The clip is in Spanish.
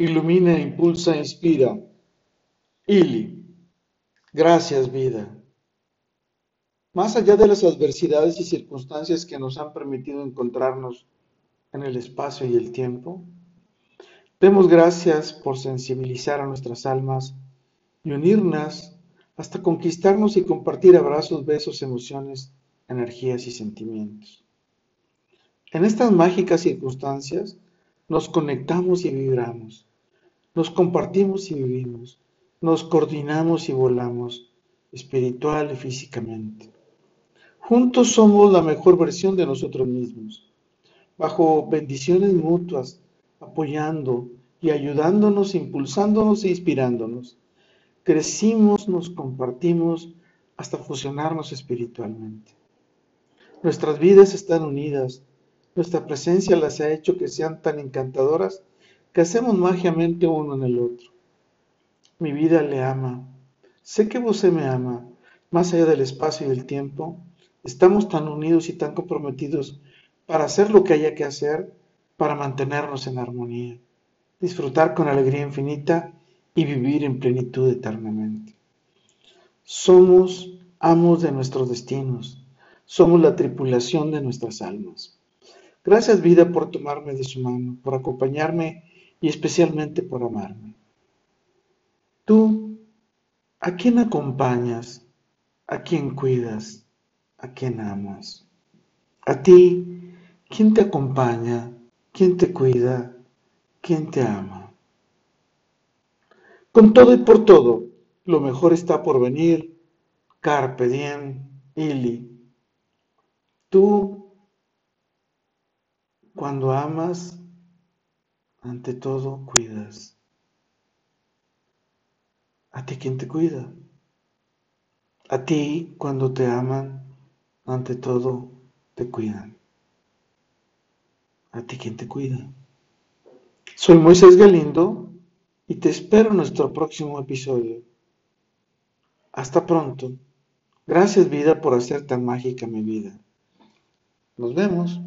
ilumina, impulsa, inspira. Ili, gracias vida. Más allá de las adversidades y circunstancias que nos han permitido encontrarnos en el espacio y el tiempo, demos gracias por sensibilizar a nuestras almas y unirnos hasta conquistarnos y compartir abrazos, besos, emociones, energías y sentimientos. En estas mágicas circunstancias nos conectamos y vibramos, nos compartimos y vivimos, nos coordinamos y volamos, espiritual y físicamente. Juntos somos la mejor versión de nosotros mismos, bajo bendiciones mutuas, apoyando y ayudándonos, impulsándonos e inspirándonos. Crecimos, nos compartimos hasta fusionarnos espiritualmente. Nuestras vidas están unidas, nuestra presencia las ha hecho que sean tan encantadoras que hacemos mágicamente uno en el otro. Mi vida le ama. Sé que usted me ama, más allá del espacio y el tiempo, Estamos tan unidos y tan comprometidos para hacer lo que haya que hacer para mantenernos en armonía, disfrutar con alegría infinita y vivir en plenitud eternamente. Somos amos de nuestros destinos, somos la tripulación de nuestras almas. Gracias vida por tomarme de su mano, por acompañarme y especialmente por amarme. Tú, ¿a quién acompañas? ¿A quién cuidas? a quien amas. A ti, ¿quién te acompaña? ¿Quién te cuida? ¿Quién te ama? Con todo y por todo, lo mejor está por venir. Carpe diem, ili. Tú, cuando amas, ante todo cuidas. ¿A ti quién te cuida? A ti, cuando te aman, ante todo te cuidan. ¿A ti quién te cuida? Soy Moisés Galindo y te espero en nuestro próximo episodio. Hasta pronto. Gracias vida por hacer tan mágica mi vida. Nos vemos.